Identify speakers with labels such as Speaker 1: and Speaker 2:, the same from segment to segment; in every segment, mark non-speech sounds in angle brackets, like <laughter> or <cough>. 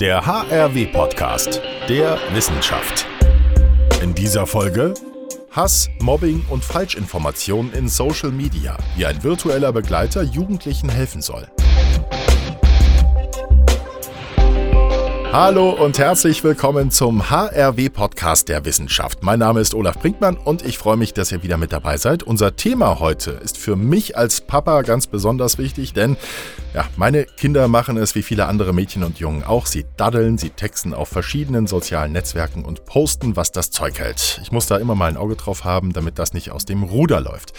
Speaker 1: Der HRW-Podcast der Wissenschaft. In dieser Folge Hass, Mobbing und Falschinformationen in Social Media, wie ein virtueller Begleiter Jugendlichen helfen soll. Hallo und herzlich willkommen zum HRW-Podcast der Wissenschaft. Mein Name ist Olaf Brinkmann und ich freue mich, dass ihr wieder mit dabei seid. Unser Thema heute ist für mich als Papa ganz besonders wichtig, denn ja, meine Kinder machen es wie viele andere Mädchen und Jungen auch. Sie daddeln, sie texten auf verschiedenen sozialen Netzwerken und posten, was das Zeug hält. Ich muss da immer mal ein Auge drauf haben, damit das nicht aus dem Ruder läuft.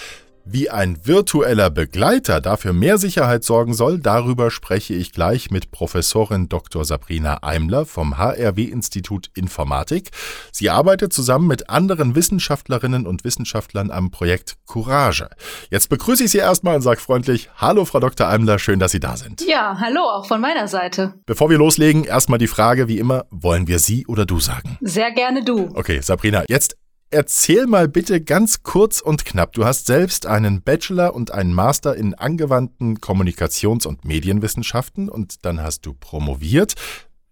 Speaker 1: Wie ein virtueller Begleiter dafür mehr Sicherheit sorgen soll, darüber spreche ich gleich mit Professorin Dr. Sabrina Eimler vom HRW-Institut Informatik. Sie arbeitet zusammen mit anderen Wissenschaftlerinnen und Wissenschaftlern am Projekt Courage. Jetzt begrüße ich Sie erstmal und sage freundlich Hallo, Frau Dr. Eimler, schön, dass Sie da sind.
Speaker 2: Ja, hallo, auch von meiner Seite.
Speaker 1: Bevor wir loslegen, erstmal die Frage, wie immer, wollen wir Sie oder du sagen?
Speaker 2: Sehr gerne du.
Speaker 1: Okay, Sabrina, jetzt erzähl mal bitte ganz kurz und knapp. Du hast selbst einen Bachelor und einen Master in angewandten Kommunikations- und Medienwissenschaften und dann hast du promoviert.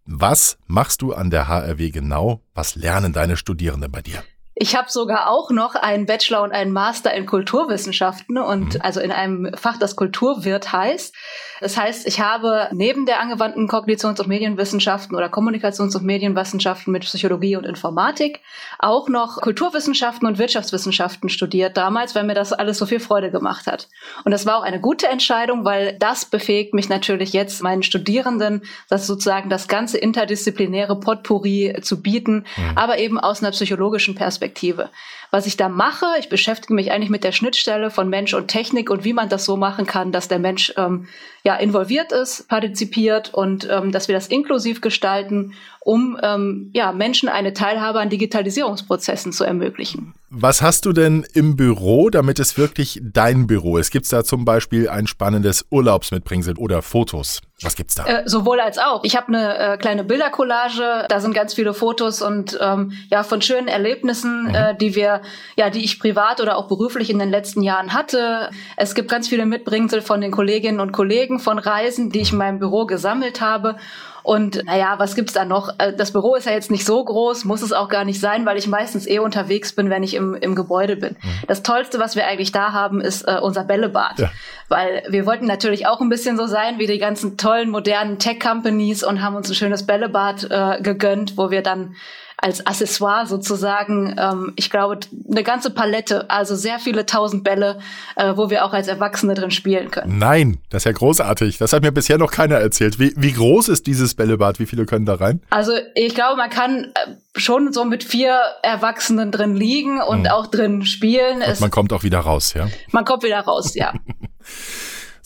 Speaker 1: Was machst du an der HRW genau? Was lernen deine Studierenden bei dir?
Speaker 2: Ich habe sogar auch noch einen Bachelor und einen Master in Kulturwissenschaften und mhm. also in einem Fach, das Kulturwirt heißt. Das heißt, ich habe neben der angewandten Kognitions- und Medienwissenschaften oder Kommunikations- und Medienwissenschaften mit Psychologie und Informatik auch noch Kulturwissenschaften und Wirtschaftswissenschaften studiert damals, weil mir das alles so viel Freude gemacht hat. Und das war auch eine gute Entscheidung, weil das befähigt mich natürlich jetzt meinen Studierenden, das sozusagen das ganze interdisziplinäre Potpourri zu bieten, mhm. aber eben aus einer psychologischen Perspektive. Perspektive. Was ich da mache, ich beschäftige mich eigentlich mit der Schnittstelle von Mensch und Technik und wie man das so machen kann, dass der Mensch ähm, ja involviert ist, partizipiert und ähm, dass wir das inklusiv gestalten, um ähm, ja Menschen eine Teilhabe an Digitalisierungsprozessen zu ermöglichen.
Speaker 1: Was hast du denn im Büro, damit es wirklich dein Büro ist? Gibt es da zum Beispiel ein spannendes Urlaubsmitbringsel oder Fotos? Was gibt's da?
Speaker 2: Äh, sowohl als auch. Ich habe eine äh, kleine Bildercollage. Da sind ganz viele Fotos und ähm, ja von schönen Erlebnissen, mhm. äh, die wir, ja, die ich privat oder auch beruflich in den letzten Jahren hatte. Es gibt ganz viele Mitbringsel von den Kolleginnen und Kollegen von Reisen, die ich in meinem Büro gesammelt habe. Und naja, was gibt's da noch? Äh, das Büro ist ja jetzt nicht so groß, muss es auch gar nicht sein, weil ich meistens eh unterwegs bin, wenn ich im, im Gebäude bin. Mhm. Das Tollste, was wir eigentlich da haben, ist äh, unser Bällebad. Ja. Weil wir wollten natürlich auch ein bisschen so sein wie die ganzen tollen, modernen Tech-Companies und haben uns ein schönes Bällebad äh, gegönnt, wo wir dann als Accessoire sozusagen, ähm, ich glaube, eine ganze Palette, also sehr viele tausend Bälle, äh, wo wir auch als Erwachsene drin spielen können.
Speaker 1: Nein, das ist ja großartig. Das hat mir bisher noch keiner erzählt. Wie, wie groß ist dieses Bällebad? Wie viele können da rein?
Speaker 2: Also ich glaube, man kann äh, schon so mit vier Erwachsenen drin liegen und hm. auch drin spielen. Und
Speaker 1: es, man kommt auch wieder raus, ja?
Speaker 2: Man kommt wieder raus, ja. <laughs>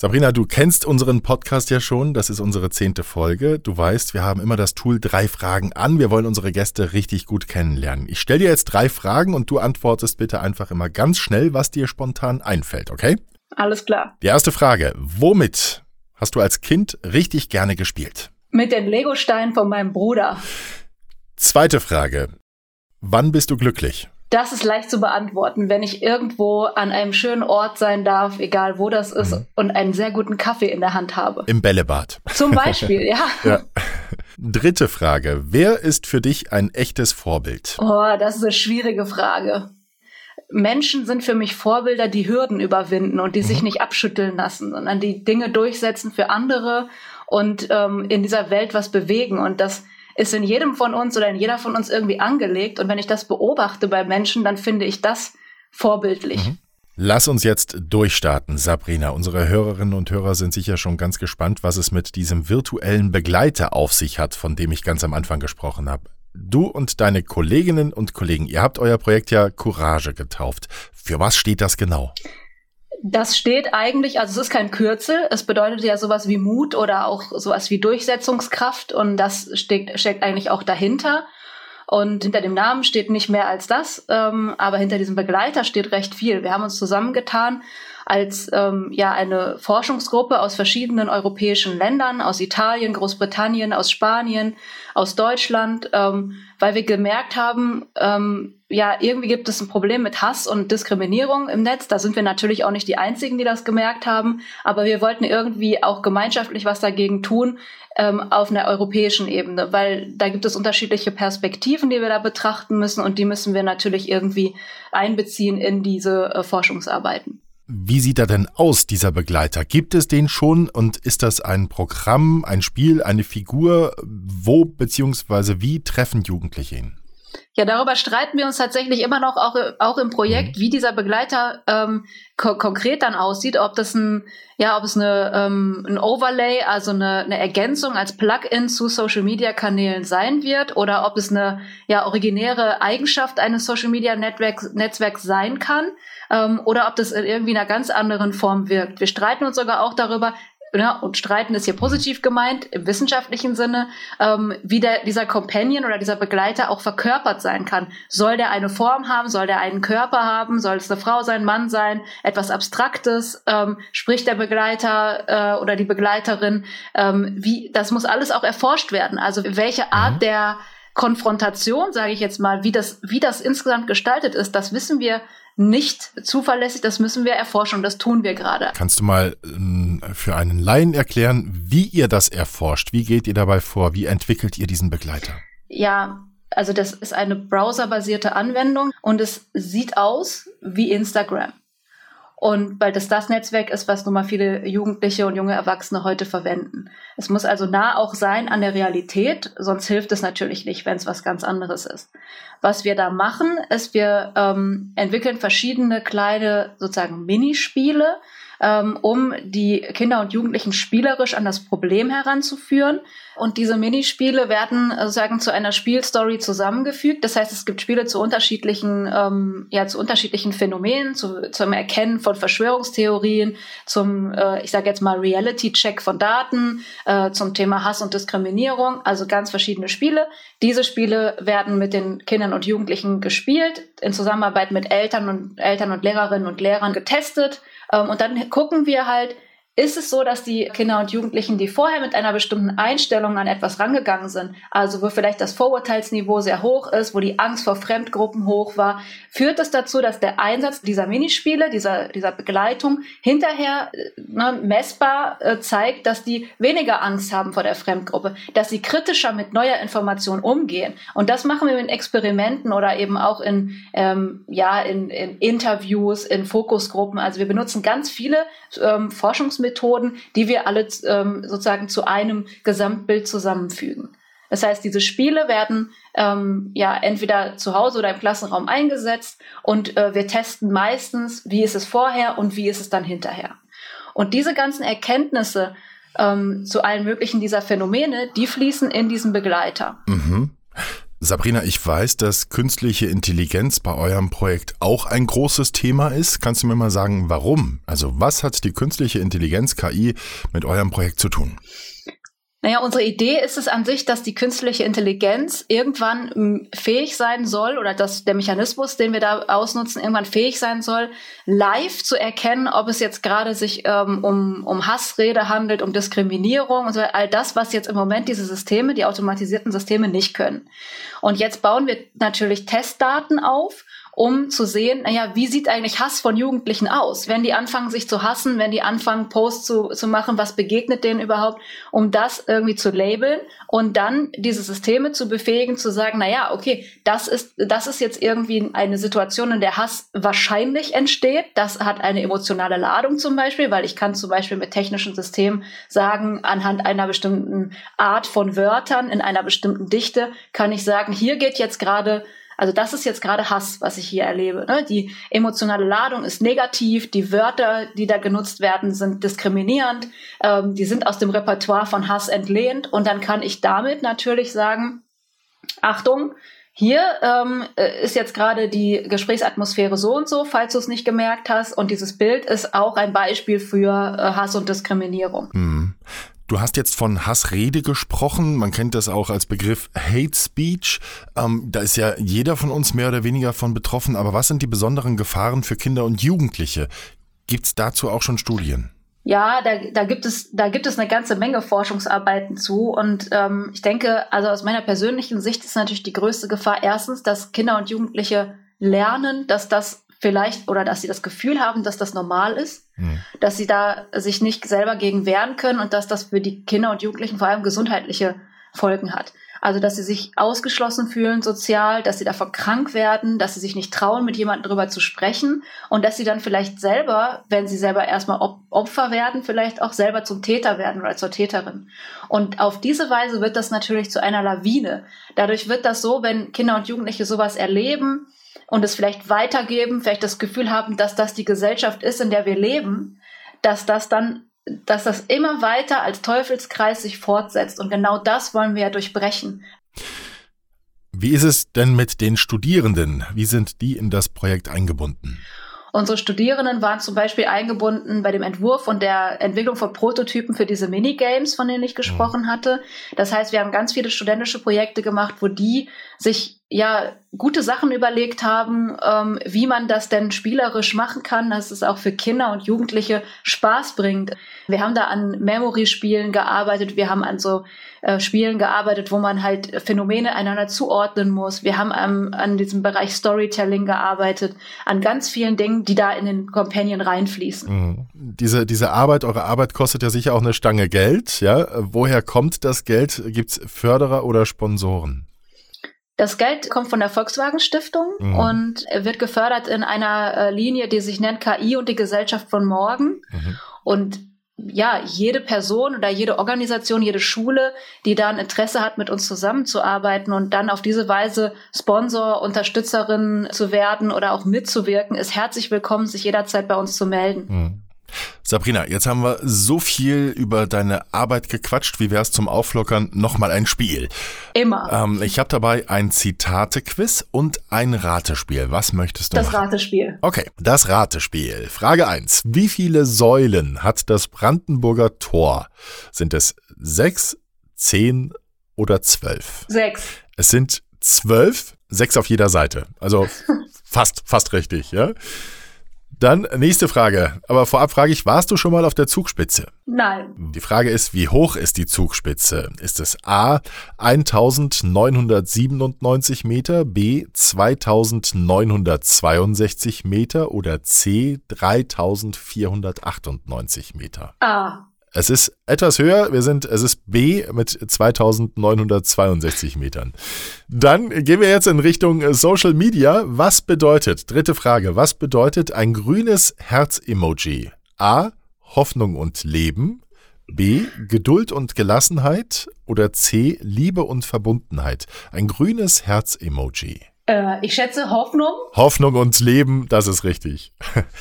Speaker 1: Sabrina, du kennst unseren Podcast ja schon. Das ist unsere zehnte Folge. Du weißt, wir haben immer das Tool drei Fragen an. Wir wollen unsere Gäste richtig gut kennenlernen. Ich stelle dir jetzt drei Fragen und du antwortest bitte einfach immer ganz schnell, was dir spontan einfällt, okay?
Speaker 2: Alles klar.
Speaker 1: Die erste Frage. Womit hast du als Kind richtig gerne gespielt?
Speaker 2: Mit den Legosteinen von meinem Bruder.
Speaker 1: Zweite Frage. Wann bist du glücklich?
Speaker 2: Das ist leicht zu beantworten, wenn ich irgendwo an einem schönen Ort sein darf, egal wo das ist, mhm. und einen sehr guten Kaffee in der Hand habe.
Speaker 1: Im Bällebad.
Speaker 2: Zum Beispiel, <laughs> ja. ja.
Speaker 1: Dritte Frage. Wer ist für dich ein echtes Vorbild?
Speaker 2: Oh, das ist eine schwierige Frage. Menschen sind für mich Vorbilder, die Hürden überwinden und die mhm. sich nicht abschütteln lassen, sondern die Dinge durchsetzen für andere und ähm, in dieser Welt was bewegen. Und das ist in jedem von uns oder in jeder von uns irgendwie angelegt. Und wenn ich das beobachte bei Menschen, dann finde ich das vorbildlich. Mhm.
Speaker 1: Lass uns jetzt durchstarten, Sabrina. Unsere Hörerinnen und Hörer sind sicher schon ganz gespannt, was es mit diesem virtuellen Begleiter auf sich hat, von dem ich ganz am Anfang gesprochen habe. Du und deine Kolleginnen und Kollegen, ihr habt euer Projekt ja Courage getauft. Für was steht das genau?
Speaker 2: Das steht eigentlich, also es ist kein Kürzel, es bedeutet ja sowas wie Mut oder auch sowas wie Durchsetzungskraft und das steckt, steckt eigentlich auch dahinter. Und hinter dem Namen steht nicht mehr als das, ähm, aber hinter diesem Begleiter steht recht viel. Wir haben uns zusammengetan als ähm, ja eine Forschungsgruppe aus verschiedenen europäischen Ländern, aus Italien, Großbritannien, aus Spanien, aus Deutschland, ähm, weil wir gemerkt haben, ähm, ja, irgendwie gibt es ein Problem mit Hass und Diskriminierung im Netz. Da sind wir natürlich auch nicht die Einzigen, die das gemerkt haben, aber wir wollten irgendwie auch gemeinschaftlich was dagegen tun ähm, auf einer europäischen Ebene, weil da gibt es unterschiedliche Perspektiven, die wir da betrachten müssen und die müssen wir natürlich irgendwie einbeziehen in diese äh, Forschungsarbeiten.
Speaker 1: Wie sieht er denn aus, dieser Begleiter? Gibt es den schon und ist das ein Programm, ein Spiel, eine Figur? Wo bzw. wie treffen Jugendliche ihn?
Speaker 2: Ja, darüber streiten wir uns tatsächlich immer noch auch, auch im Projekt, mhm. wie dieser Begleiter ähm, ko konkret dann aussieht, ob das ein, ja, ob es eine, ähm, ein Overlay, also eine, eine Ergänzung als Plugin zu Social Media Kanälen sein wird oder ob es eine ja originäre Eigenschaft eines Social Media Netzwerks, Netzwerks sein kann ähm, oder ob das in irgendwie einer ganz anderen Form wirkt. Wir streiten uns sogar auch darüber, ja, und streiten ist hier positiv gemeint, im wissenschaftlichen Sinne, ähm, wie der, dieser Companion oder dieser Begleiter auch verkörpert sein kann. Soll der eine Form haben? Soll der einen Körper haben? Soll es eine Frau sein, Mann sein? Etwas Abstraktes? Ähm, spricht der Begleiter äh, oder die Begleiterin? Ähm, wie, das muss alles auch erforscht werden. Also welche Art mhm. der Konfrontation, sage ich jetzt mal, wie das, wie das insgesamt gestaltet ist, das wissen wir nicht zuverlässig. Das müssen wir erforschen und das tun wir gerade.
Speaker 1: Kannst du mal ähm, für einen Laien erklären, wie ihr das erforscht? Wie geht ihr dabei vor? Wie entwickelt ihr diesen Begleiter?
Speaker 2: Ja, also das ist eine browserbasierte Anwendung und es sieht aus wie Instagram. Und weil das das Netzwerk ist, was nun mal viele Jugendliche und junge Erwachsene heute verwenden. Es muss also nah auch sein an der Realität, sonst hilft es natürlich nicht, wenn es was ganz anderes ist. Was wir da machen, ist, wir ähm, entwickeln verschiedene kleine sozusagen Minispiele, ähm, um die Kinder und Jugendlichen spielerisch an das Problem heranzuführen. Und diese Minispiele werden äh, sozusagen zu einer Spielstory zusammengefügt. Das heißt, es gibt Spiele zu unterschiedlichen, ähm, ja, zu unterschiedlichen Phänomenen, zu, zum Erkennen von Verschwörungstheorien, zum, äh, ich sage jetzt mal, Reality-Check von Daten, äh, zum Thema Hass und Diskriminierung. Also ganz verschiedene Spiele. Diese Spiele werden mit den Kindern und Jugendlichen gespielt, in Zusammenarbeit mit Eltern und Eltern und Lehrerinnen und Lehrern getestet und dann gucken wir halt, ist es so, dass die Kinder und Jugendlichen, die vorher mit einer bestimmten Einstellung an etwas rangegangen sind, also wo vielleicht das Vorurteilsniveau sehr hoch ist, wo die Angst vor Fremdgruppen hoch war, führt das dazu, dass der Einsatz dieser Minispiele, dieser, dieser Begleitung hinterher ne, messbar äh, zeigt, dass die weniger Angst haben vor der Fremdgruppe, dass sie kritischer mit neuer Information umgehen. Und das machen wir in Experimenten oder eben auch in, ähm, ja, in, in Interviews, in Fokusgruppen. Also wir benutzen ganz viele ähm, Forschungsmethoden, Methoden, die wir alle ähm, sozusagen zu einem Gesamtbild zusammenfügen. Das heißt, diese Spiele werden ähm, ja entweder zu Hause oder im Klassenraum eingesetzt und äh, wir testen meistens, wie ist es vorher und wie ist es dann hinterher. Und diese ganzen Erkenntnisse ähm, zu allen möglichen dieser Phänomene, die fließen in diesen Begleiter.
Speaker 1: Mhm. Sabrina, ich weiß, dass künstliche Intelligenz bei eurem Projekt auch ein großes Thema ist. Kannst du mir mal sagen, warum? Also was hat die künstliche Intelligenz KI mit eurem Projekt zu tun?
Speaker 2: Naja, unsere Idee ist es an sich, dass die künstliche Intelligenz irgendwann hm, fähig sein soll oder dass der Mechanismus, den wir da ausnutzen, irgendwann fähig sein soll, live zu erkennen, ob es jetzt gerade sich ähm, um, um Hassrede handelt, um Diskriminierung und so all das, was jetzt im Moment diese Systeme, die automatisierten Systeme nicht können. Und jetzt bauen wir natürlich Testdaten auf um zu sehen, naja, wie sieht eigentlich Hass von Jugendlichen aus? Wenn die anfangen, sich zu hassen, wenn die anfangen, Posts zu, zu machen, was begegnet denen überhaupt, um das irgendwie zu labeln und dann diese Systeme zu befähigen, zu sagen, naja, okay, das ist, das ist jetzt irgendwie eine Situation, in der Hass wahrscheinlich entsteht. Das hat eine emotionale Ladung zum Beispiel, weil ich kann zum Beispiel mit technischen Systemen sagen, anhand einer bestimmten Art von Wörtern in einer bestimmten Dichte kann ich sagen, hier geht jetzt gerade also das ist jetzt gerade Hass, was ich hier erlebe. Ne? Die emotionale Ladung ist negativ, die Wörter, die da genutzt werden, sind diskriminierend, ähm, die sind aus dem Repertoire von Hass entlehnt und dann kann ich damit natürlich sagen, Achtung, hier ähm, äh, ist jetzt gerade die Gesprächsatmosphäre so und so, falls du es nicht gemerkt hast. Und dieses Bild ist auch ein Beispiel für äh, Hass und Diskriminierung.
Speaker 1: Hm. Du hast jetzt von Hassrede gesprochen. Man kennt das auch als Begriff Hate Speech. Ähm, da ist ja jeder von uns mehr oder weniger von betroffen. Aber was sind die besonderen Gefahren für Kinder und Jugendliche? Gibt es dazu auch schon Studien?
Speaker 2: Ja, da, da gibt es da gibt es eine ganze Menge Forschungsarbeiten zu und ähm, ich denke, also aus meiner persönlichen Sicht ist natürlich die größte Gefahr erstens, dass Kinder und Jugendliche lernen, dass das vielleicht oder dass sie das Gefühl haben, dass das normal ist, mhm. dass sie da sich nicht selber gegen wehren können und dass das für die Kinder und Jugendlichen vor allem gesundheitliche Folgen hat. Also, dass sie sich ausgeschlossen fühlen sozial, dass sie davon krank werden, dass sie sich nicht trauen, mit jemandem darüber zu sprechen und dass sie dann vielleicht selber, wenn sie selber erstmal Opfer werden, vielleicht auch selber zum Täter werden oder zur Täterin. Und auf diese Weise wird das natürlich zu einer Lawine. Dadurch wird das so, wenn Kinder und Jugendliche sowas erleben und es vielleicht weitergeben, vielleicht das Gefühl haben, dass das die Gesellschaft ist, in der wir leben, dass das dann dass das immer weiter als Teufelskreis sich fortsetzt. Und genau das wollen wir ja durchbrechen.
Speaker 1: Wie ist es denn mit den Studierenden? Wie sind die in das Projekt eingebunden?
Speaker 2: Unsere Studierenden waren zum Beispiel eingebunden bei dem Entwurf und der Entwicklung von Prototypen für diese Minigames, von denen ich gesprochen mhm. hatte. Das heißt, wir haben ganz viele studentische Projekte gemacht, wo die sich ja gute Sachen überlegt haben, ähm, wie man das denn spielerisch machen kann, dass es auch für Kinder und Jugendliche Spaß bringt. Wir haben da an Memory-Spielen gearbeitet, wir haben an so äh, Spielen gearbeitet, wo man halt Phänomene einander zuordnen muss. Wir haben ähm, an diesem Bereich Storytelling gearbeitet, an ganz vielen Dingen, die da in den Companion reinfließen.
Speaker 1: Mhm. Diese, diese Arbeit, eure Arbeit kostet ja sicher auch eine Stange Geld. Ja? Woher kommt das Geld? Gibt es Förderer oder Sponsoren?
Speaker 2: Das Geld kommt von der Volkswagen Stiftung mhm. und wird gefördert in einer äh, Linie, die sich nennt KI und die Gesellschaft von morgen. Mhm. Und ja, jede Person oder jede Organisation, jede Schule, die da ein Interesse hat, mit uns zusammenzuarbeiten und dann auf diese Weise Sponsor, Unterstützerin zu werden oder auch mitzuwirken, ist herzlich willkommen, sich jederzeit bei uns zu melden. Mhm.
Speaker 1: Sabrina, jetzt haben wir so viel über deine Arbeit gequatscht. Wie wär's zum Auflockern? Nochmal ein Spiel.
Speaker 2: Immer.
Speaker 1: Ähm, ich habe dabei ein Zitate-Quiz und ein Ratespiel. Was möchtest du?
Speaker 2: Das
Speaker 1: machen?
Speaker 2: Ratespiel.
Speaker 1: Okay, das Ratespiel. Frage 1. Wie viele Säulen hat das Brandenburger Tor? Sind es sechs, zehn oder zwölf?
Speaker 2: Sechs.
Speaker 1: Es sind zwölf, sechs auf jeder Seite. Also <laughs> fast, fast richtig, ja? Dann nächste Frage. Aber vorab frage ich, warst du schon mal auf der Zugspitze?
Speaker 2: Nein.
Speaker 1: Die Frage ist, wie hoch ist die Zugspitze? Ist es A 1997 Meter, B 2962 Meter oder C 3498 Meter?
Speaker 2: A.
Speaker 1: Es ist etwas höher. Wir sind, es ist B mit 2962 Metern. Dann gehen wir jetzt in Richtung Social Media. Was bedeutet, dritte Frage, was bedeutet ein grünes Herz-Emoji? A. Hoffnung und Leben. B. Geduld und Gelassenheit. Oder C. Liebe und Verbundenheit. Ein grünes Herz-Emoji.
Speaker 2: Äh, ich schätze Hoffnung.
Speaker 1: Hoffnung und Leben, das ist richtig. <laughs>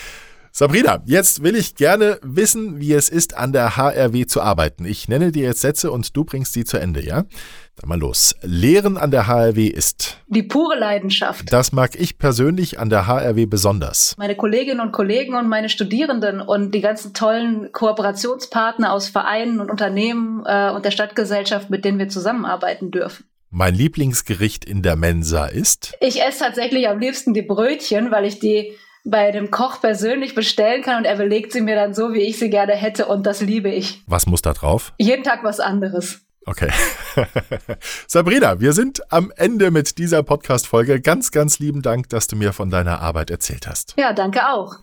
Speaker 1: Sabrina, jetzt will ich gerne wissen, wie es ist, an der HRW zu arbeiten. Ich nenne dir jetzt Sätze und du bringst sie zu Ende, ja? Dann mal los. Lehren an der HRW ist.
Speaker 2: Die pure Leidenschaft.
Speaker 1: Das mag ich persönlich an der HRW besonders.
Speaker 2: Meine Kolleginnen und Kollegen und meine Studierenden und die ganzen tollen Kooperationspartner aus Vereinen und Unternehmen äh, und der Stadtgesellschaft, mit denen wir zusammenarbeiten dürfen.
Speaker 1: Mein Lieblingsgericht in der Mensa ist?
Speaker 2: Ich esse tatsächlich am liebsten die Brötchen, weil ich die bei dem Koch persönlich bestellen kann und er belegt sie mir dann so, wie ich sie gerne hätte und das liebe ich.
Speaker 1: Was muss da drauf?
Speaker 2: Jeden Tag was anderes.
Speaker 1: Okay. <laughs> Sabrina, wir sind am Ende mit dieser Podcast-Folge. Ganz, ganz lieben Dank, dass du mir von deiner Arbeit erzählt hast.
Speaker 2: Ja, danke auch.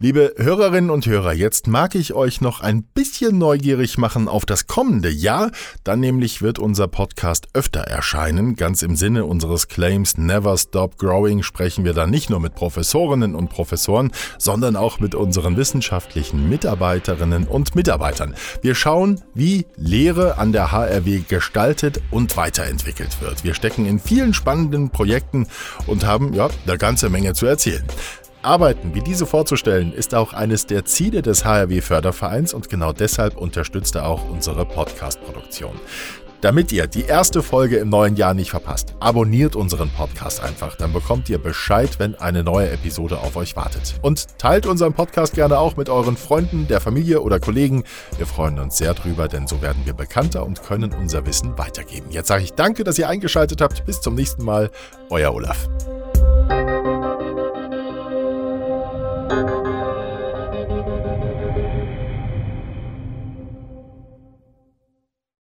Speaker 1: Liebe Hörerinnen und Hörer, jetzt mag ich euch noch ein bisschen neugierig machen auf das kommende Jahr. Dann nämlich wird unser Podcast öfter erscheinen. Ganz im Sinne unseres Claims Never Stop Growing sprechen wir dann nicht nur mit Professorinnen und Professoren, sondern auch mit unseren wissenschaftlichen Mitarbeiterinnen und Mitarbeitern. Wir schauen, wie Lehre an der HRW gestaltet und weiterentwickelt wird. Wir stecken in vielen spannenden Projekten und haben ja eine ganze Menge zu erzählen. Arbeiten wie diese vorzustellen, ist auch eines der Ziele des HRW Fördervereins und genau deshalb unterstützt er auch unsere Podcast-Produktion. Damit ihr die erste Folge im neuen Jahr nicht verpasst, abonniert unseren Podcast einfach. Dann bekommt ihr Bescheid, wenn eine neue Episode auf euch wartet. Und teilt unseren Podcast gerne auch mit euren Freunden, der Familie oder Kollegen. Wir freuen uns sehr drüber, denn so werden wir bekannter und können unser Wissen weitergeben. Jetzt sage ich danke, dass ihr eingeschaltet habt. Bis zum nächsten Mal. Euer Olaf. Thank you.